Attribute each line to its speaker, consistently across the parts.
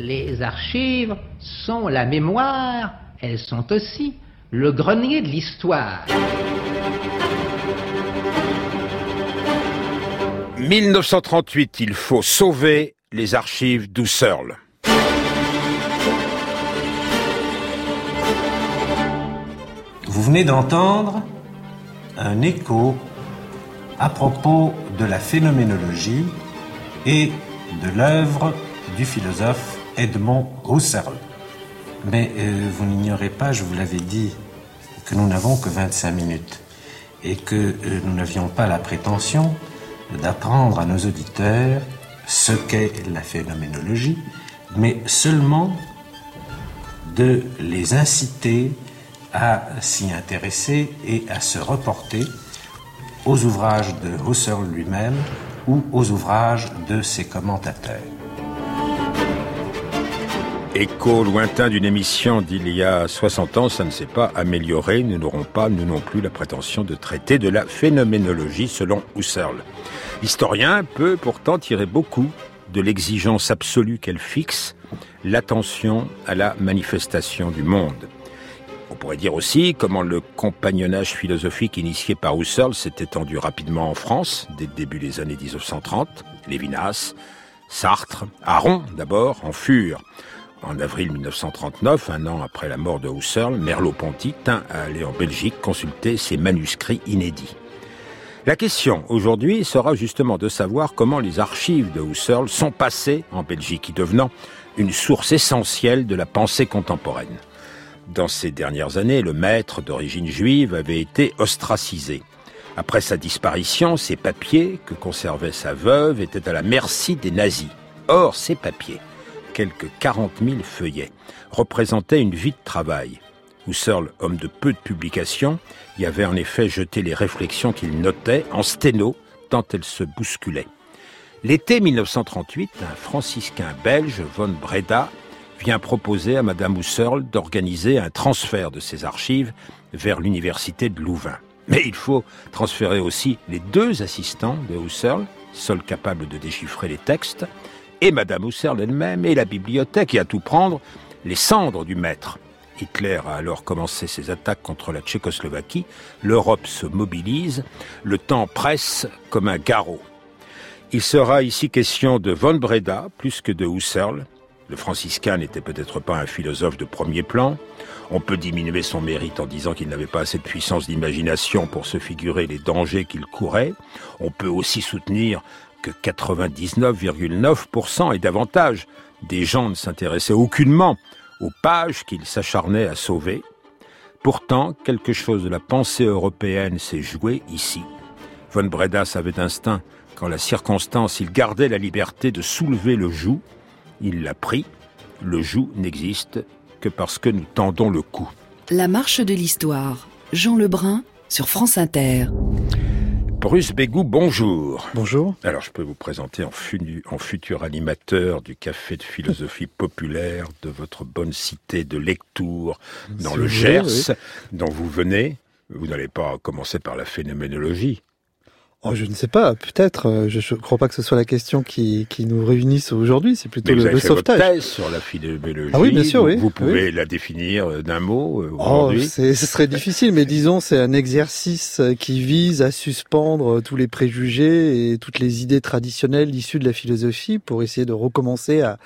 Speaker 1: Les archives sont la mémoire, elles sont aussi le grenier de l'histoire.
Speaker 2: 1938, il faut sauver les archives d'Husserl.
Speaker 3: Vous venez d'entendre un écho à propos de la phénoménologie et de l'œuvre du philosophe Edmond Husserl. Mais euh, vous n'ignorez pas, je vous l'avais dit, que nous n'avons que 25 minutes et que euh, nous n'avions pas la prétention d'apprendre à nos auditeurs ce qu'est la phénoménologie, mais seulement de les inciter à s'y intéresser et à se reporter aux ouvrages de Husserl lui-même ou aux ouvrages de ses commentateurs.
Speaker 2: Écho lointain d'une émission d'il y a 60 ans, ça ne s'est pas amélioré. Nous n'aurons pas, nous non plus, la prétention de traiter de la phénoménologie selon Husserl. L'historien peut pourtant tirer beaucoup de l'exigence absolue qu'elle fixe, l'attention à la manifestation du monde. On pourrait dire aussi comment le compagnonnage philosophique initié par Husserl s'est étendu rapidement en France, dès le début des années 1930. Lévinas, Sartre, Aron d'abord, en furent. En avril 1939, un an après la mort de Husserl, Merleau-Ponty tint à aller en Belgique consulter ses manuscrits inédits. La question aujourd'hui sera justement de savoir comment les archives de Husserl sont passées en Belgique, devenant une source essentielle de la pensée contemporaine. Dans ces dernières années, le maître d'origine juive avait été ostracisé. Après sa disparition, ses papiers, que conservait sa veuve, étaient à la merci des nazis. Or, ces papiers, quelques 40 000 feuillets, représentaient une vie de travail. Husserl, homme de peu de publications, y avait en effet jeté les réflexions qu'il notait en sténo, tant elles se bousculaient. L'été 1938, un franciscain belge, von Breda, vient proposer à Madame Husserl d'organiser un transfert de ses archives vers l'université de Louvain. Mais il faut transférer aussi les deux assistants de Husserl, seuls capables de déchiffrer les textes, et Madame Husserl elle-même, et la bibliothèque, et à tout prendre, les cendres du maître. Hitler a alors commencé ses attaques contre la Tchécoslovaquie, l'Europe se mobilise, le temps presse comme un garrot. Il sera ici question de von Breda plus que de Husserl, le franciscain n'était peut-être pas un philosophe de premier plan. On peut diminuer son mérite en disant qu'il n'avait pas assez de puissance d'imagination pour se figurer les dangers qu'il courait. On peut aussi soutenir que 99,9% et davantage des gens ne s'intéressaient aucunement aux pages qu'il s'acharnait à sauver. Pourtant, quelque chose de la pensée européenne s'est joué ici. Von Breda savait instinct qu'en la circonstance, il gardait la liberté de soulever le joug il l'a pris. Le joug n'existe que parce que nous tendons le cou.
Speaker 4: La marche de l'histoire. Jean Lebrun sur France Inter.
Speaker 2: Bruce Bégou, bonjour.
Speaker 5: Bonjour.
Speaker 2: Alors, je peux vous présenter en, en, futur animateur du Café de philosophie populaire de votre bonne cité de lecture dans le Gers, dont vous venez. Vous n'allez pas commencer par la phénoménologie.
Speaker 5: Oh, je ne sais pas, peut-être. Euh, je ne crois pas que ce soit la question qui, qui nous réunisse aujourd'hui. C'est plutôt
Speaker 2: le,
Speaker 5: vous
Speaker 2: avez
Speaker 5: fait sauvetage.
Speaker 2: Votre thèse sur la phénoménologie.
Speaker 5: Ah oui, bien sûr, oui.
Speaker 2: Vous, pouvez
Speaker 5: oui.
Speaker 2: la définir euh, d'un mot euh,
Speaker 5: oh,
Speaker 2: aujourd'hui.
Speaker 5: Ce serait difficile, mais disons, c'est un exercice qui vise à suspendre tous les préjugés et toutes les idées traditionnelles issues de la philosophie pour essayer de recommencer à,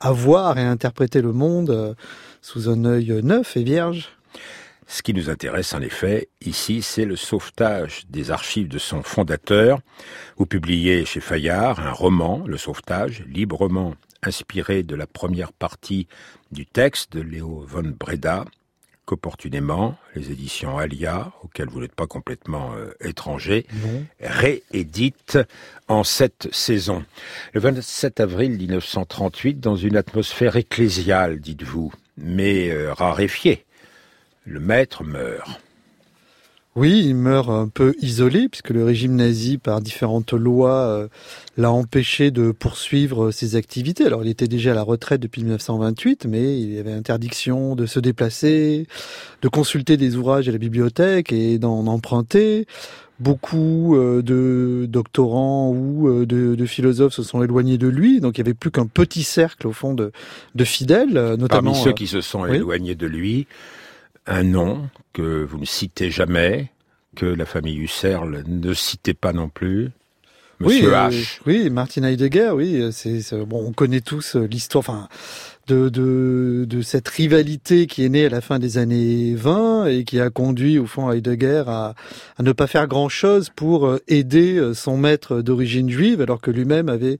Speaker 5: à voir et à interpréter le monde sous un œil neuf et vierge.
Speaker 2: Ce qui nous intéresse en effet ici, c'est le sauvetage des archives de son fondateur. Vous publiez chez Fayard un roman, Le Sauvetage, librement inspiré de la première partie du texte de Léo von Breda, qu'opportunément les éditions Alia, auxquelles vous n'êtes pas complètement euh, étranger, rééditent en cette saison. Le 27 avril 1938, dans une atmosphère ecclésiale, dites-vous, mais euh, raréfiée le maître meurt.
Speaker 5: Oui, il meurt un peu isolé puisque le régime nazi, par différentes lois, euh, l'a empêché de poursuivre ses activités. Alors, il était déjà à la retraite depuis 1928, mais il y avait interdiction de se déplacer, de consulter des ouvrages à la bibliothèque et d'en emprunter. beaucoup de doctorants ou de, philosophes se sont éloignés de lui, donc il y avait plus qu'un petit cercle au fond de, de fidèles, notamment
Speaker 2: parmi ceux qui se sont éloignés de lui, un nom que vous ne citez jamais, que la famille Husserl ne citait pas non plus. Monsieur
Speaker 5: oui,
Speaker 2: H.
Speaker 5: oui, Martin Heidegger, oui, c'est bon, on connaît tous l'histoire, enfin, de, de, de cette rivalité qui est née à la fin des années 20 et qui a conduit au fond Heidegger à, à ne pas faire grand chose pour euh, aider euh, son maître d'origine juive, alors que lui-même avait,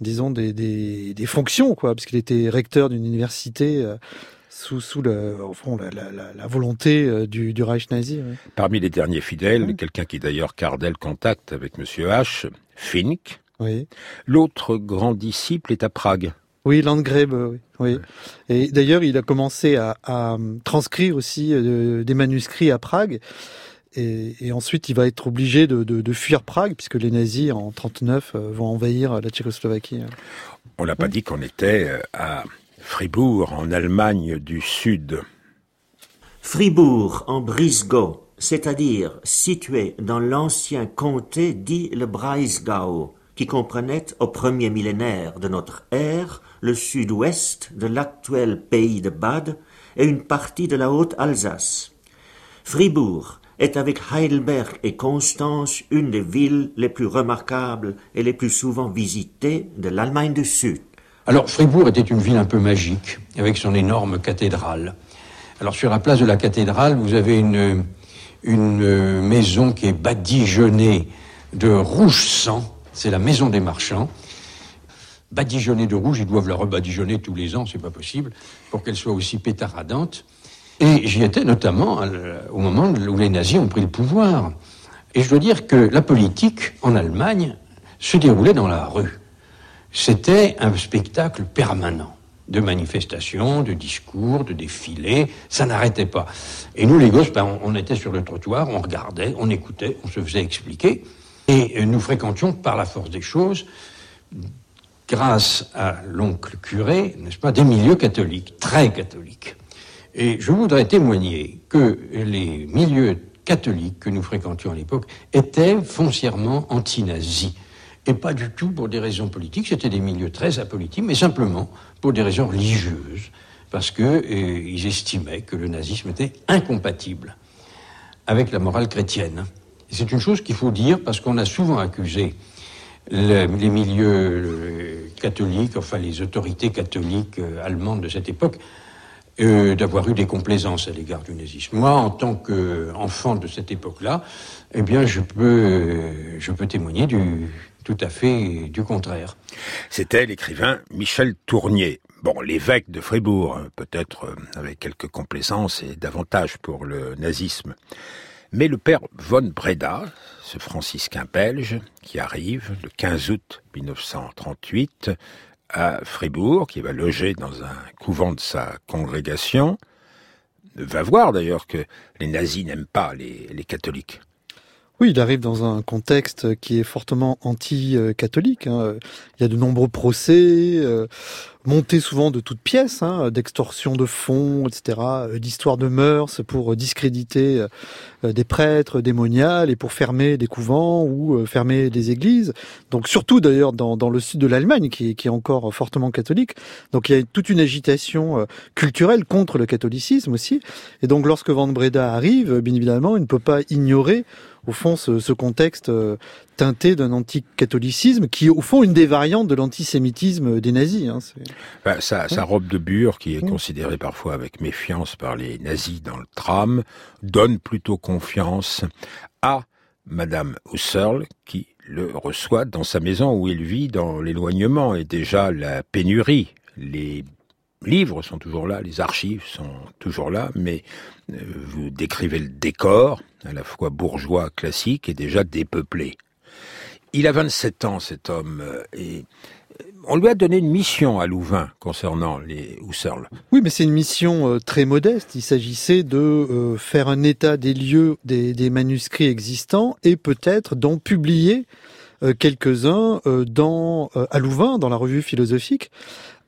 Speaker 5: disons, des, des, des fonctions, quoi, parce qu'il était recteur d'une université euh, sous, sous le, au fond, la, la, la volonté du, du Reich nazi.
Speaker 2: Parmi les derniers fidèles, quelqu'un qui d'ailleurs gardait le contact avec Monsieur H, Fink.
Speaker 5: Oui.
Speaker 2: L'autre grand disciple est à Prague.
Speaker 5: Oui, Landgrave, oui. oui. Et d'ailleurs, il a commencé à, à transcrire aussi euh, des manuscrits à Prague. Et, et, ensuite, il va être obligé de, de, de, fuir Prague, puisque les nazis, en 39, euh, vont envahir la Tchécoslovaquie.
Speaker 2: On n'a pas dit qu'on était euh, à Fribourg, en Allemagne du Sud.
Speaker 6: Fribourg, en Brisgau, c'est-à-dire situé dans l'ancien comté dit le Breisgau, qui comprenait au premier millénaire de notre ère le sud-ouest de l'actuel pays de Bade et une partie de la Haute-Alsace. Fribourg est avec Heidelberg et Constance une des villes les plus remarquables et les plus souvent visitées de l'Allemagne du Sud.
Speaker 7: Alors Fribourg était une ville un peu magique, avec son énorme cathédrale. Alors sur la place de la cathédrale, vous avez une, une maison qui est badigeonnée de rouge sang, c'est la maison des marchands. Badigeonnée de rouge, ils doivent la rebadigeonner tous les ans, c'est pas possible, pour qu'elle soit aussi pétaradante. Et j'y étais notamment au moment où les nazis ont pris le pouvoir. Et je dois dire que la politique en Allemagne se déroulait dans la rue. C'était un spectacle permanent de manifestations, de discours, de défilés, ça n'arrêtait pas. Et nous, les gosses, ben, on, était sur le trottoir, on regardait, on écoutait, on se faisait expliquer. Et nous fréquentions, par la force des choses, grâce à l'oncle curé, n'est-ce pas, des milieux catholiques, très catholiques. Et je voudrais témoigner que les milieux catholiques que nous fréquentions à l'époque étaient foncièrement anti-nazis. Et pas du tout pour des raisons politiques, c'était des milieux très apolitiques, mais simplement pour des raisons religieuses, parce qu'ils euh, estimaient que le nazisme était incompatible avec la morale chrétienne. C'est une chose qu'il faut dire parce qu'on a souvent accusé les milieux euh, catholiques, enfin les autorités catholiques euh, allemandes de cette époque, euh, d'avoir eu des complaisances à l'égard du nazisme. Moi, en tant qu'enfant de cette époque-là, eh bien, je peux, je peux témoigner du, tout à fait du contraire.
Speaker 2: C'était l'écrivain Michel Tournier. Bon, l'évêque de Fribourg, peut-être avec quelques complaisances et davantage pour le nazisme. Mais le père von Breda, ce franciscain belge, qui arrive le 15 août 1938 à Fribourg, qui va loger dans un couvent de sa congrégation, va voir d'ailleurs que les nazis n'aiment pas les, catholiques.
Speaker 5: Oui, il arrive dans un contexte qui est fortement anti-catholique. Hein. Il y a de nombreux procès, euh, montés souvent de toutes pièces, hein, d'extorsion de fonds, etc., euh, d'histoires de mœurs pour discréditer euh, des prêtres démoniales et pour fermer des couvents ou fermer des églises. Donc surtout d'ailleurs dans, le sud de l'Allemagne, qui, qui, est encore fortement catholique. Donc il y a toute une agitation culturelle contre le catholicisme aussi. Et donc lorsque Van Breda arrive, bien évidemment, il ne peut pas ignorer au fond, ce, ce contexte euh, teinté d'un anticatholicisme qui est, au fond, une des variantes de l'antisémitisme des nazis. Hein,
Speaker 2: ben, sa, sa, robe de bure, qui est considérée parfois avec méfiance par les nazis dans le tram, donne plutôt confiance à Madame Husserl, qui le reçoit dans sa maison où il vit dans l'éloignement et déjà la pénurie. Les livres sont toujours là, les archives sont toujours là, mais euh, vous décrivez le décor, à la fois bourgeois, classique, et déjà dépeuplé. Il a 27 ans, cet homme, euh, et euh, on lui a donné une mission à Louvain concernant les Husserl.
Speaker 5: Oui, mais c'est une mission très modeste. Il s'agissait de faire un état des lieux des manuscrits existants et peut-être d'en publier quelques-uns dans à Louvain, dans la revue philosophique.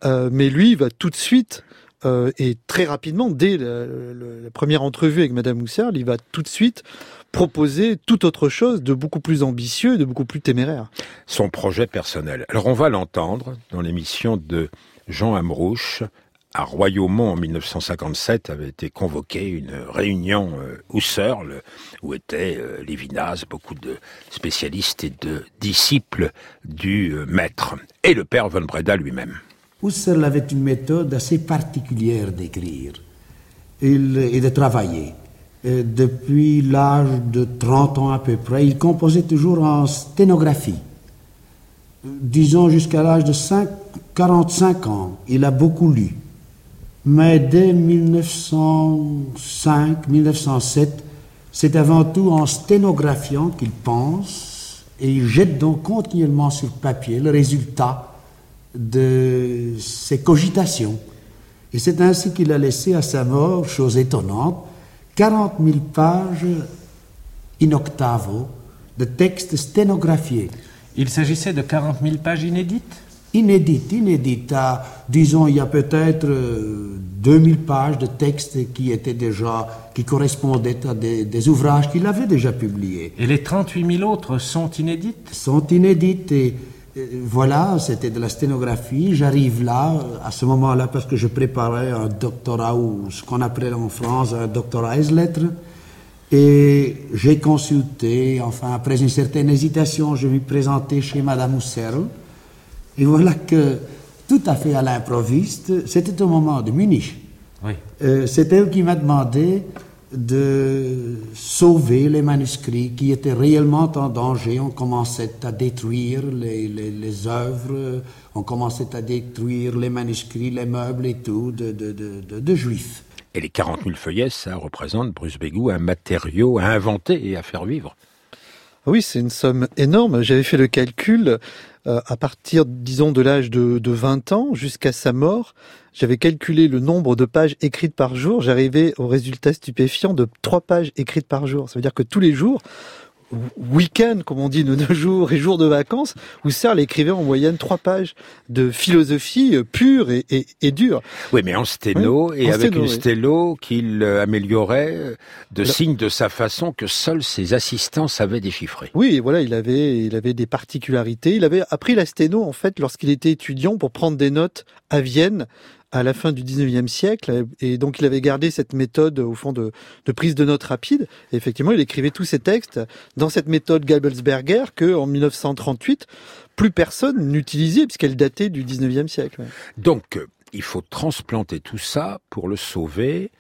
Speaker 5: mais lui, il va tout de suite Euh, et très rapidement, dès la, première entrevue avec Madame Husserl, il va tout de suite proposer tout autre chose de beaucoup plus ambitieux, de beaucoup plus téméraire.
Speaker 2: Son projet personnel. Alors on va l'entendre dans l'émission de Jean Amrouche, à Royaumont en 1957 avait été convoquée une réunion euh, Husserl où étaient euh, Lévinas, beaucoup de spécialistes et de disciples du euh, maître, et le père von Breda lui-même.
Speaker 8: Husserl avait une méthode assez particulière d'écrire et de travailler. depuis l'âge de 30 ans à peu près, il composait toujours en sténographie. Disons jusqu'à l'âge de 45 ans, il a beaucoup lu. Mais dès 1905-1907, c'est avant tout en sténographiant qu'il pense et il jette donc continuellement sur papier le résultat de ses cogitations. Et c'est ainsi qu'il a laissé à sa mort, chose étonnante, 40 000 pages in octavo de textes sténographiés.
Speaker 3: Il s'agissait de 40 000 pages inédites?
Speaker 8: Inédite, inédite. disons, il y a peut-être 2000 euh, pages de textes qui étaient déjà, qui correspondaient à des, ouvrages qu'il avait déjà publiés.
Speaker 3: Et les 38 000 autres sont inédites?
Speaker 8: Sont inédites et euh, voilà, c'était de la sténographie. J'arrive là, à ce moment-là, parce que je préparais un doctorat ou ce qu'on appelait en France un doctorat ès lettres. Et j'ai consulté, enfin, après une certaine hésitation, je me présentais chez Madame Husserl et voilà que, tout à fait à l'improviste, c'était au moment de Munich. Oui. Euh, c'est elle qui m'a demandé de sauver les manuscrits qui étaient réellement en danger. On commençait à détruire les, les, œuvres, on commençait à détruire les manuscrits, les meubles et tout de, de, de, de juifs.
Speaker 2: Et les 40 000 feuillets, ça représente, Bruce Bégou, un matériau à inventer et à faire vivre.
Speaker 5: Oui, c'est une somme énorme. J'avais fait le calcul. Euh, à partir, disons, de l'âge de, de 20 ans jusqu'à sa mort, j'avais calculé le nombre de pages écrites par jour. J'arrivais au résultat stupéfiant de trois pages écrites par jour. Ça veut dire que tous les jours, week-end, comme on dit de nos jours, et jours de vacances, Husserl écrivait en moyenne trois pages de philosophie euh, pure et, et, dure.
Speaker 2: Oui, mais en sténo, et avec une stélo qu'il euh, améliorait euh, de signes de sa façon que seuls ses assistants savaient déchiffrer.
Speaker 5: Oui, voilà, il avait, il avait des particularités. Il avait appris la sténo, en fait, lorsqu'il était étudiant pour prendre des notes à Vienne à la fin du 19e siècle. Et donc, il avait gardé cette méthode, au fond, de, prise de notes rapide. Et effectivement, il écrivait tous ses textes dans cette méthode Gabelsberger que, en 1938, plus personne n'utilisait puisqu'elle datait du 19e siècle.
Speaker 2: Donc, il faut transplanter tout ça pour le sauver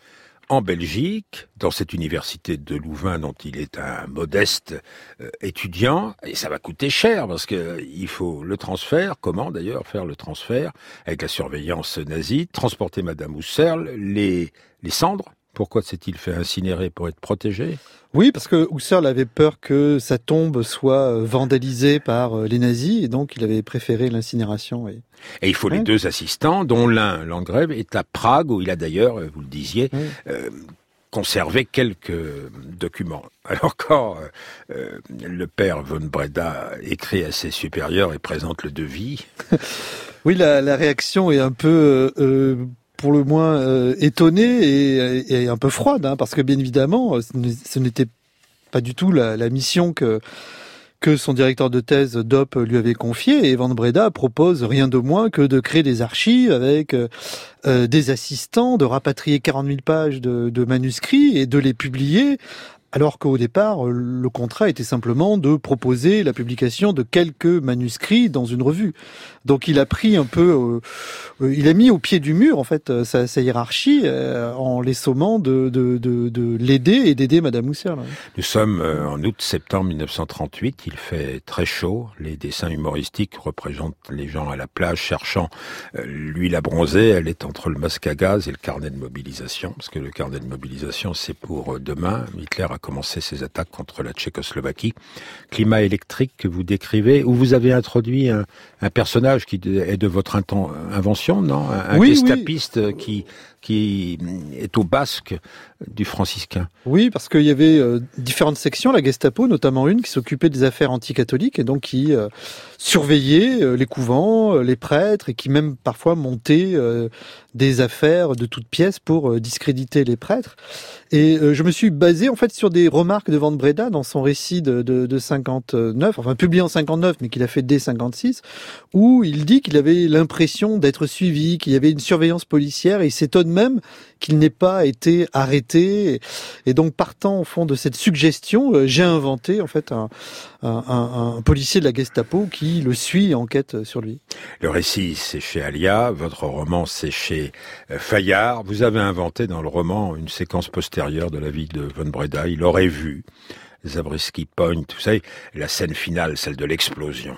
Speaker 2: en Belgique, dans cette université de Louvain dont il est un modeste euh, étudiant, et ça va coûter cher parce que il faut le transfert, comment d'ailleurs faire le transfert avec la surveillance nazie, transporter Madame Husserl, les cendres pourquoi s'est-il fait incinérer pour être protégé?
Speaker 5: Oui, parce que Husserl avait peur que sa tombe soit euh, vandalisée par euh, les nazis, et donc il avait préféré l'incinération.
Speaker 2: Et... il faut les deux assistants, dont l'un, Landgrave, est à Prague, où il a d'ailleurs, euh, vous le disiez, conservé quelques documents. Alors quand le père von Breda écrit à ses supérieurs et présente le devis...
Speaker 5: oui, la, la, réaction est un peu pour le moins euh, étonnée et, un peu froide, hein, parce que bien évidemment, ce n'était pas du tout la, mission que que son directeur de thèse DOP lui avait confié et Van Breda propose rien de moins que de créer des archives avec euh, euh, des assistants, de rapatrier 40 000 pages de, de manuscrits et de les publier alors qu'au départ, le contrat était simplement de proposer la publication de quelques manuscrits dans une revue. Donc il a pris un peu, euh, il a mis au pied du mur en fait euh, sa, hiérarchie euh, en les sommant de, l'aider et d'aider Madame Husserl.
Speaker 2: Nous sommes en août-septembre 1938, il fait très chaud, les dessins humoristiques représentent les gens à la plage cherchant l'huile à bronzer, elle est entre le masque à gaz et le carnet de mobilisation, parce que le carnet de mobilisation c'est pour demain, Hitler a commencé ses attaques contre la Tchécoslovaquie. Climat électrique que vous décrivez, où vous avez introduit un, personnage qui est de votre invention, non? Un,
Speaker 5: oui,
Speaker 2: qui qui est au basque du franciscain.
Speaker 5: Oui, parce qu'il y avait euh, différentes sections, la Gestapo notamment une qui s'occupait des affaires anticatholiques et donc qui euh, surveillait les couvents, les prêtres, et qui même parfois montait des affaires de toutes pièces pour euh, discréditer les prêtres. Et euh, je me suis basé en fait sur des remarques de Van Breda dans son récit de 59, enfin publié en 59, mais qu'il a fait dès 56, où il dit qu'il avait l'impression d'être suivi, qu'il y avait une surveillance policière, et il s'étonne même qu'il n'ait pas été arrêté. Et donc partant au fond de cette suggestion, euh, j'ai inventé en fait un, policier de la Gestapo qui le suit et enquête sur lui.
Speaker 2: Le récit, c'est chez Alia, votre roman, c'est chez euh, Fayard. Vous avez inventé dans le roman une séquence postérieure de la vie de Von Breda. Il aurait vu Zabriskie Point, tout ça, la scène finale, celle de l'explosion.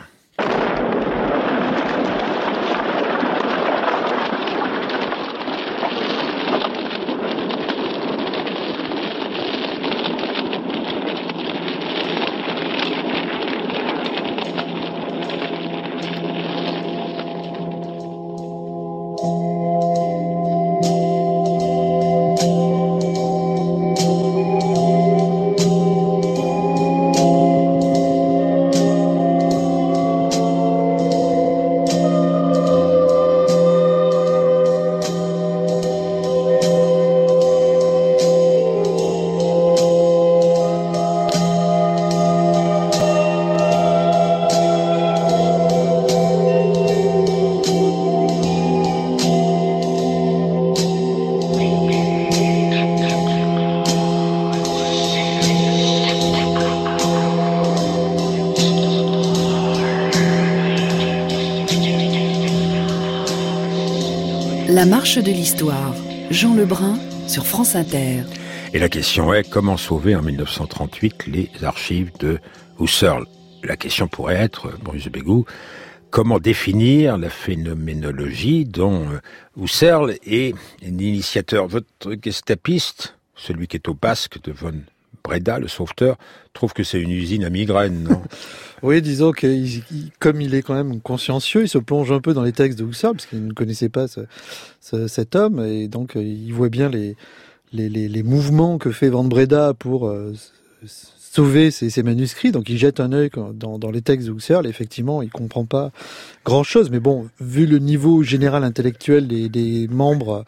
Speaker 4: Marche de l'histoire. Jean Lebrun sur France Inter.
Speaker 2: Et la question est comment sauver en 1938 les archives de Husserl? La question pourrait être, Bruce Bégou, comment définir la phénoménologie dont euh, Husserl est l'initiateur? Votre gestapiste, celui qui est au basque de von Breda, le sauveteur, trouve que c'est une usine à migraine, non?
Speaker 5: Oui, disons que comme il est quand même consciencieux, il se plonge un peu dans les textes de Husserl, parce qu'il ne connaissait pas cet homme, et donc euh, il voit bien les, les, mouvements que fait Van Breda pour euh, sauver ses, manuscrits. Donc il jette un œil dans, les textes de Husserl, et effectivement, il comprend pas grand-chose. Mais bon, vu le niveau général intellectuel des, des membres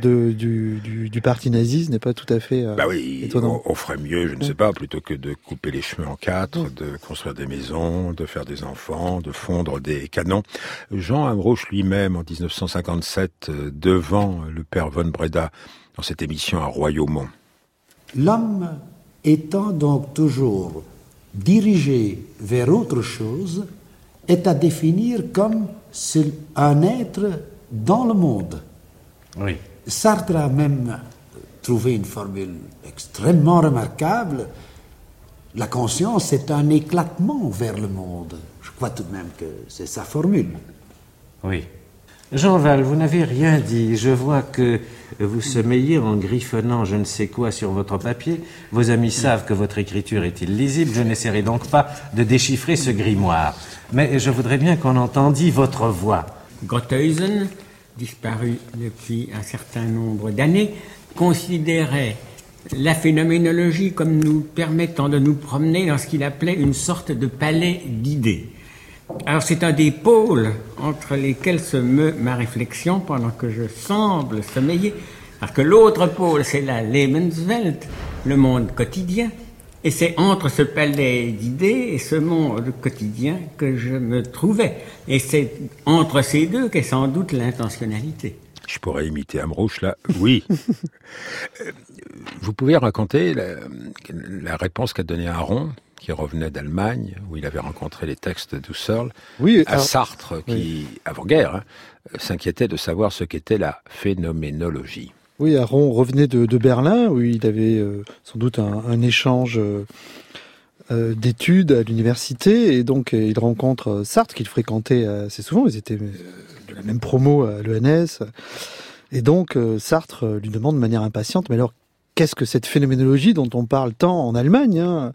Speaker 5: de, du, du, du, parti nazi, ce n'est pas tout à fait euh,
Speaker 2: bah oui,
Speaker 5: étonnant.
Speaker 2: On, ferait mieux, je ne sais pas, plutôt que de couper les cheveux en quatre, de construire des maisons, de faire des enfants, de fondre des canons. Jean Amroche lui-même, en 1957, euh, devant le père von Breda, dans cette émission à Royaumont.
Speaker 8: L'homme étant donc toujours dirigé vers autre chose, est à définir comme un être dans le monde.
Speaker 7: Oui.
Speaker 8: Sartre a même trouvé une formule extrêmement remarquable. La conscience est un éclatement vers le monde. Je crois tout de même que c'est sa formule.
Speaker 3: Oui. Jean Val, vous n'avez rien dit. Je vois que vous sommeillez en griffonnant je ne sais quoi sur votre papier. Vos amis savent que votre écriture est illisible. Je n'essaierai donc pas de déchiffrer ce grimoire. Mais je voudrais bien qu'on entendît votre voix.
Speaker 9: Disparu depuis un certain nombre d'années, considérait la phénoménologie comme nous permettant de nous promener dans ce qu'il appelait une sorte de palais d'idées. Alors c'est un des pôles entre lesquels se meut ma réflexion pendant que je semble sommeiller, parce que l'autre pôle c'est la Lebenswelt, le monde quotidien, et c'est entre ce palais d'idées et ce monde quotidien que je me trouvais. Et c'est entre ces deux qu'est sans doute l'intentionnalité.
Speaker 2: Je pourrais imiter Amrouche là. Oui. Euh, vous pouvez raconter la, réponse qu'a donnée Aaron, qui revenait d'Allemagne, où il avait rencontré les textes d'Husserl,
Speaker 5: oui,
Speaker 2: à Sartre, qui, avant-guerre, hein, s'inquiétait de savoir ce qu'était la phénoménologie.
Speaker 5: Oui, Aaron revenait de, Berlin, où il avait euh, sans doute un, échange euh, euh, d'études à l'université, et donc il rencontre Sartre, qu'il fréquentait assez souvent, ils étaient de la même promo à l'ENS, et donc Sartre lui demande de manière impatiente, mais alors qu'est-ce que cette phénoménologie dont on parle tant en Allemagne hein?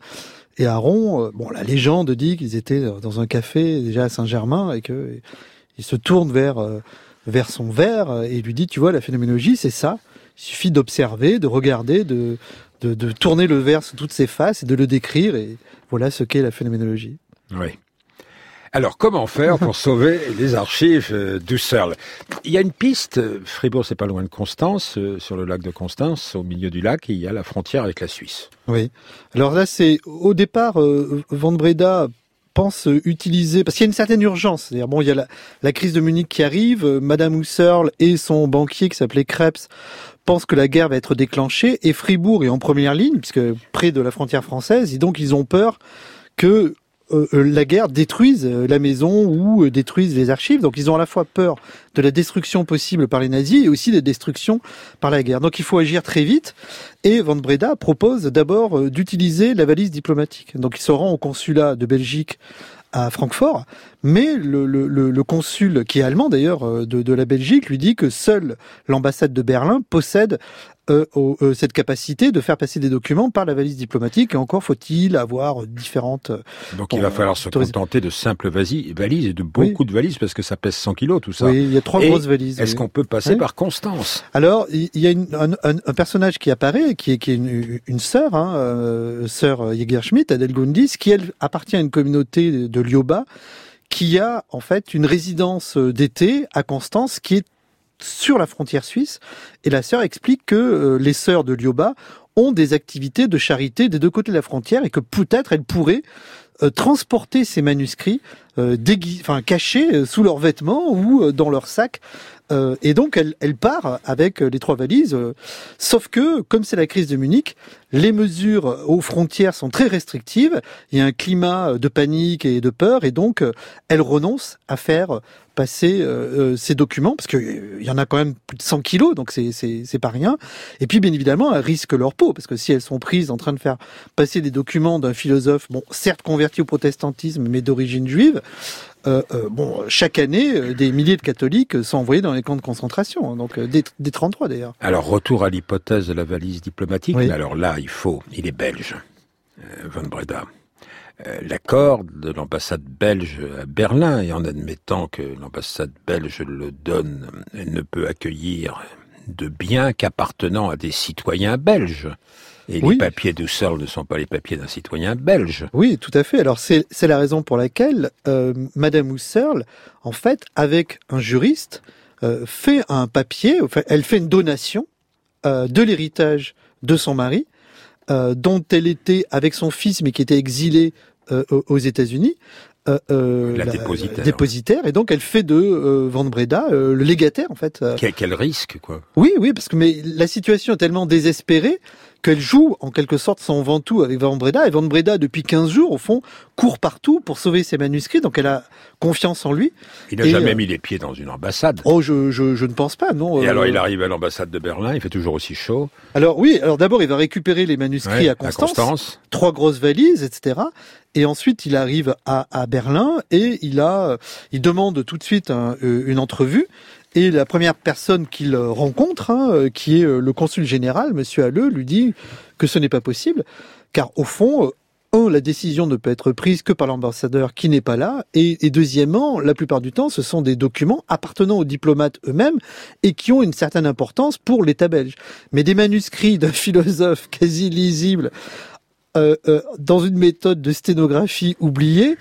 Speaker 5: Et Aaron, bon, la légende dit qu'ils étaient dans un café déjà à Saint-Germain, et que il se tourne vers vers son verre et lui dit, tu vois, la phénoménologie, c'est ça. Il suffit d'observer, de regarder, de, de, tourner le verre sous toutes ses faces et de le décrire. Et voilà ce qu'est la phénoménologie.
Speaker 2: Oui. Alors, comment faire pour sauver les archives euh, d'Husserl Il y a une piste. Fribourg, c'est pas loin de Constance, euh, sur le lac de Constance, au milieu du lac, il y a la frontière avec la Suisse.
Speaker 5: Oui. Alors là, c'est au départ, euh, Van Breda pense utiliser parce qu'il y a une certaine urgence. C'est-à-dire bon, il y a la, crise de Munich qui arrive. Madame Husserl et son banquier qui s'appelait Krebs pensent que la guerre va être déclenchée et Fribourg est en première ligne puisque près de la frontière française et donc ils ont peur que euh, euh, la guerre détruise euh, la maison ou détruise les archives. Donc ils ont à la fois peur de la destruction possible par les nazis et aussi de la destruction par la guerre. Donc il faut agir très vite. Et Van Breda propose d'abord d'utiliser la valise diplomatique. Donc il se rend au consulat de Belgique à Francfort, mais le, consul, qui est allemand d'ailleurs, de, de, la Belgique, lui dit que seule l'ambassade de Berlin possède euh, euh, cette capacité de faire passer des documents par la valise diplomatique. Et encore faut-il avoir différentes. Euh,
Speaker 2: Donc il va falloir se contenter de simples valises et de beaucoup de valises parce que ça pèse 100 kilos tout ça.
Speaker 5: Oui, il y a trois grosses valises.
Speaker 2: Est-ce qu'on peut passer par Constance?
Speaker 5: Alors il y a une, un, un, personnage qui apparaît, qui est, qui est une, une sœur, hein, euh, sœur Jägerschmidt, Adèle Gundis, qui elle appartient à une communauté de Lyoba qui a en fait une résidence d'été à Constance qui est sur la frontière suisse. Et la sœur explique que euh, les sœurs de Lyoba ont des activités de charité des deux côtés de la frontière et que peut-être elles pourraient euh, transporter ces manuscrits euh, enfin, cachés sous leurs vêtements ou dans leur sac. et donc elle, elle, part avec les trois valises. sauf que, comme c'est la crise de Munich, les mesures aux frontières sont très restrictives. Il y a un climat de panique et de peur, et donc elle renonce à faire passer euh, euh, ces documents, parce qu'il euh, y en a quand même plus de 100 kilos, donc c'est, pas rien. Et puis, bien évidemment, elles risquent leur peau, parce que si elles sont prises en train de faire passer des documents d'un philosophe, bon, certes converti au protestantisme, mais d'origine juive, euh, bon, chaque année, des milliers de catholiques sont envoyés dans les camps de concentration, hein, donc des, des 33 d'ailleurs.
Speaker 2: Alors, retour à l'hypothèse de la valise diplomatique, mais alors là, il faut, il est belge, Van Breda. Euh, l'accord de l'ambassade belge à Berlin, et en admettant que l'ambassade belge le donne, elle ne peut accueillir de biens qu'appartenant à des citoyens belges. Et les papiers d'Husserl ne sont pas les papiers d'un citoyen belge.
Speaker 5: Oui, tout à fait. Alors c'est la raison pour laquelle euh, Madame Husserl, en fait, avec un juriste, euh, fait un papier, enfin, elle fait une donation euh, de l'héritage de son mari euh, dont elle était avec son fils, mais qui était exilé euh, aux États-Unis.
Speaker 2: Euh, euh la, dépositaire.
Speaker 5: dépositaire. et donc elle fait de Van Breda le légataire en fait.
Speaker 2: Quel, quel risque quoi
Speaker 5: Oui, oui, parce que mais la situation est tellement désespérée qu'elle joue en quelque sorte son ventoux avec Van Breda. Et Van Breda, depuis 15 jours, au fond, court partout pour sauver ses manuscrits. Donc elle a confiance en lui.
Speaker 2: Il n'a jamais euh, mis les pieds dans une ambassade.
Speaker 5: Oh, je, je, je ne pense pas, non.
Speaker 2: Et alors euh, il arrive à l'ambassade de Berlin, il fait toujours aussi chaud.
Speaker 5: Alors oui, alors d'abord il va récupérer les manuscrits à, Constance, trois grosses valises, etc. Et ensuite il arrive à, à Berlin et il a, il demande tout de suite euh, une entrevue. Et la première personne qu'il rencontre, hein, euh, qui est euh, le consul général, Monsieur Halleux, lui dit que ce n'est pas possible, car au fond, euh, un, la décision ne peut être prise que par l'ambassadeur qui n'est pas là, et, deuxièmement, la plupart du temps, ce sont des documents appartenant aux diplomates eux-mêmes et qui ont une certaine importance pour l'État belge. Mais des manuscrits d'un philosophe quasi lisible dans une méthode de sténographie oubliée,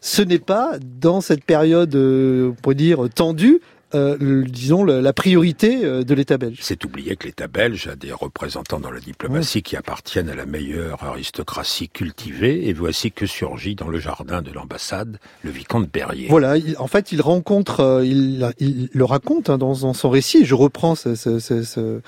Speaker 5: ce n'est pas dans cette période, on pourrait dire, tendue, euh, disons, la priorité euh, de l'État belge.
Speaker 2: C'est oublier que l'État belge a des représentants dans la diplomatie qui appartiennent à la meilleure aristocratie cultivée, et voici que surgit dans le jardin de l'ambassade le vicomte Berrier.
Speaker 5: Voilà, en fait, il rencontre, euh, il, il, le raconte hein, dans, son récit, je reprends ce, ce, ce,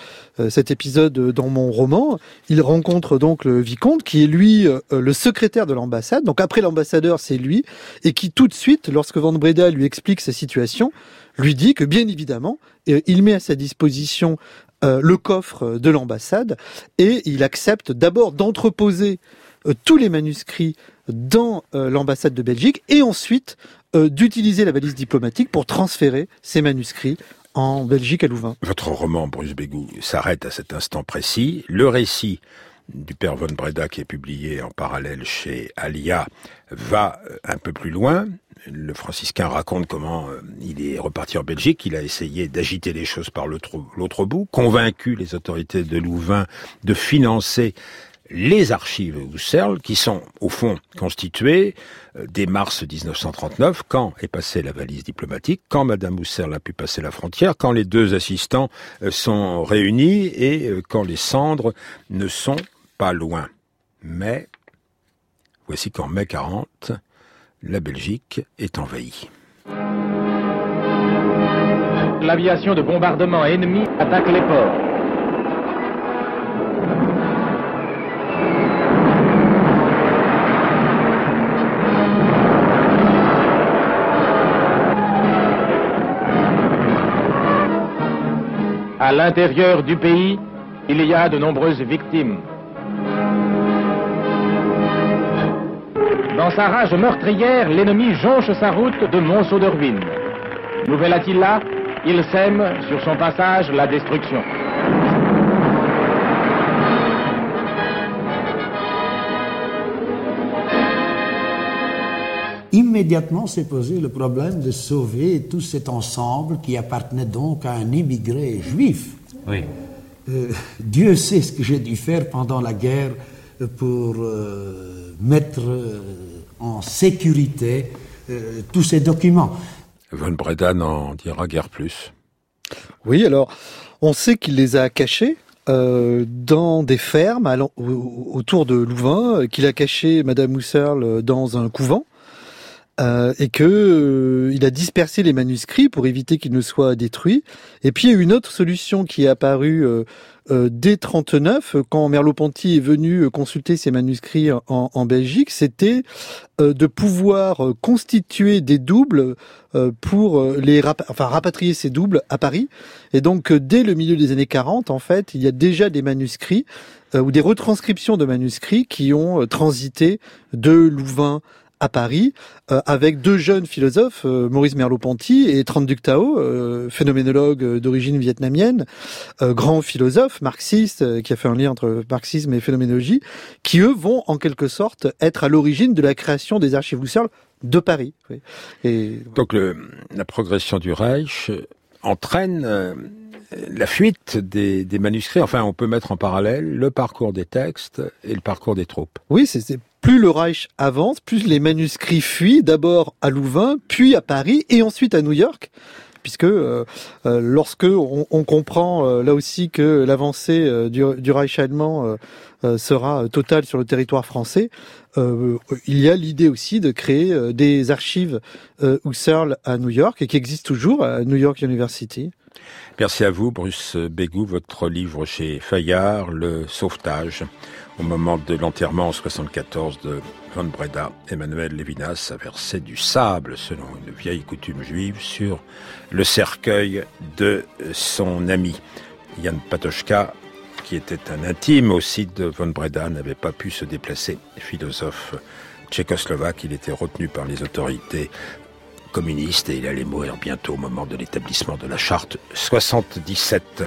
Speaker 5: cet épisode dans mon roman, il rencontre donc le vicomte, qui est lui le secrétaire de l'ambassade, donc après l'ambassadeur, c'est lui, et qui tout de suite, lorsque Van Breda lui explique sa situation, lui dit que bien évidemment, euh, il met à sa disposition euh, le coffre de l'ambassade et il accepte d'abord d'entreposer euh, tous les manuscrits dans l'ambassade de Belgique et ensuite d'utiliser la valise diplomatique pour transférer ces manuscrits en Belgique à Louvain.
Speaker 2: Votre roman, Bruce Bégou, s'arrête à cet instant précis. Le récit du père von Breda qui est publié en parallèle chez Alia va un peu plus loin le franciscain raconte comment euh, il est reparti en Belgique, il a essayé d'agiter les choses par l'autre bout, convaincu les autorités de Louvain de financer les archives Husserl, qui sont au fond constituées euh, dès mars 1939, quand est passée la valise diplomatique, quand Madame Husserl a pu passer la frontière, quand les deux assistants euh, sont réunis et quand les cendres ne sont pas loin. Mais voici qu'en mai 40, la Belgique est envahie.
Speaker 10: L'aviation de bombardement ennemie attaque les ports. À l'intérieur du pays, il y a de nombreuses victimes. Dans sa rage meurtrière, l'ennemi jonche sa route de Monceau de ruines. Nouvelle Attila, il sème sur son passage la destruction.
Speaker 8: Immédiatement s'est posé le problème de sauver tout cet ensemble qui appartenait donc à un immigré juif.
Speaker 3: Oui.
Speaker 8: Euh, Dieu sait ce que j'ai dû faire pendant la guerre pour euh, mettre euh, en sécurité euh, tous ces documents.
Speaker 2: Von Breda n'en dira guère plus.
Speaker 5: Oui, alors on sait qu'il les a cachés euh, dans des fermes allant- au- autour de Louvain, euh, qu'il a caché Madame Husserl dans un couvent. Euh, et que euh, il a dispersé les manuscrits pour éviter qu'ils ne soient détruits. Et puis il y a une autre solution qui est apparue euh, euh, dès 39, euh, quand Merleau-Ponty est venu euh, consulter ces manuscrits en, en Belgique, c'était de pouvoir constituer des doubles pour les rapa- enfin rapatrier ces doubles à Paris. Et donc dès le milieu des années 40, en fait, il y a déjà des manuscrits ou des retranscriptions de manuscrits qui ont transité de Louvain à Paris euh, avec deux jeunes philosophes, euh, Maurice Merleau-Ponty et Tran Duc Thao, euh, phénoménologue d'origine vietnamienne, grand philosophe marxiste qui a fait un lien entre marxisme et phénoménologie, qui eux vont en quelque sorte être à l'origine de la création des archives Husserl de Paris. Oui. Et
Speaker 2: Donc le- la progression du Reich entraîne la fuite des, des manuscrits. Enfin, on peut mettre en parallèle le parcours des textes et le parcours des troupes.
Speaker 5: Oui, c'est- plus le Reich avance, plus les manuscrits fuient d'abord à Louvain, puis à Paris et ensuite à New York. Puisque euh, euh, lorsque on, comprend euh, là aussi que l'avancée euh, du, du Reich allemand sera totale sur le territoire français, il y a l'idée aussi de créer des archives Husserl à New York et qui existent toujours à New York University.
Speaker 2: Merci à vous, Bruce Bégou, votre livre chez Fayard, Le Sauvetage. Au moment de l'enterrement en 74 de Von Breda, Emmanuel Lévinas a versé du sable, selon une vieille coutume juive, sur le cercueil de son ami. Jan Patochka, qui était un intime aussi de Von Breda, n'avait pas pu se déplacer. Philosophe tchécoslovaque, il était retenu par les autorités communiste et il allait mourir bientôt au moment de l'établissement de la charte 77.